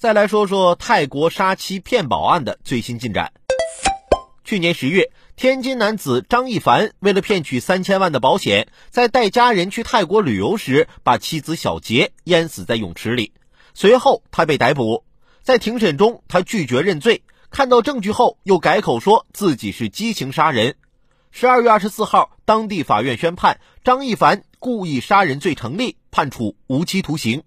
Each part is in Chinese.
再来说说泰国杀妻骗保案的最新进展。去年十月，天津男子张一凡为了骗取三千万的保险，在带家人去泰国旅游时，把妻子小杰淹死在泳池里。随后他被逮捕，在庭审中，他拒绝认罪，看到证据后又改口说自己是激情杀人。十二月二十四号，当地法院宣判张一凡故意杀人罪成立，判处无期徒刑。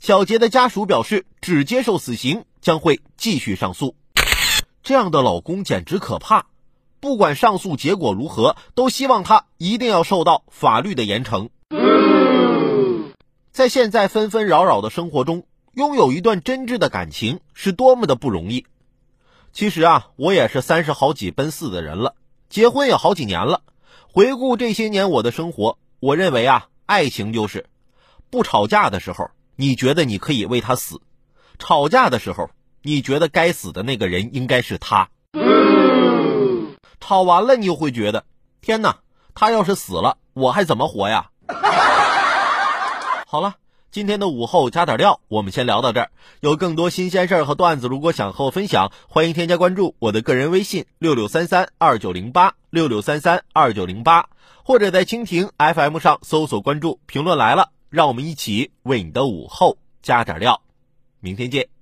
小杰的家属表示，只接受死刑，将会继续上诉。这样的老公简直可怕，不管上诉结果如何，都希望他一定要受到法律的严惩。在现在纷纷扰扰的生活中，拥有一段真挚的感情是多么的不容易。其实啊，我也是三十好几奔四的人了，结婚也好几年了。回顾这些年我的生活，我认为啊，爱情就是不吵架的时候。你觉得你可以为他死，吵架的时候，你觉得该死的那个人应该是他。吵完了，你又会觉得，天哪，他要是死了，我还怎么活呀？好了，今天的午后加点料，我们先聊到这儿。有更多新鲜事儿和段子，如果想和我分享，欢迎添加关注我的个人微信六六三三二九零八六六三三二九零八，或者在蜻蜓 FM 上搜索关注评论来了。让我们一起为你的午后加点料，明天见。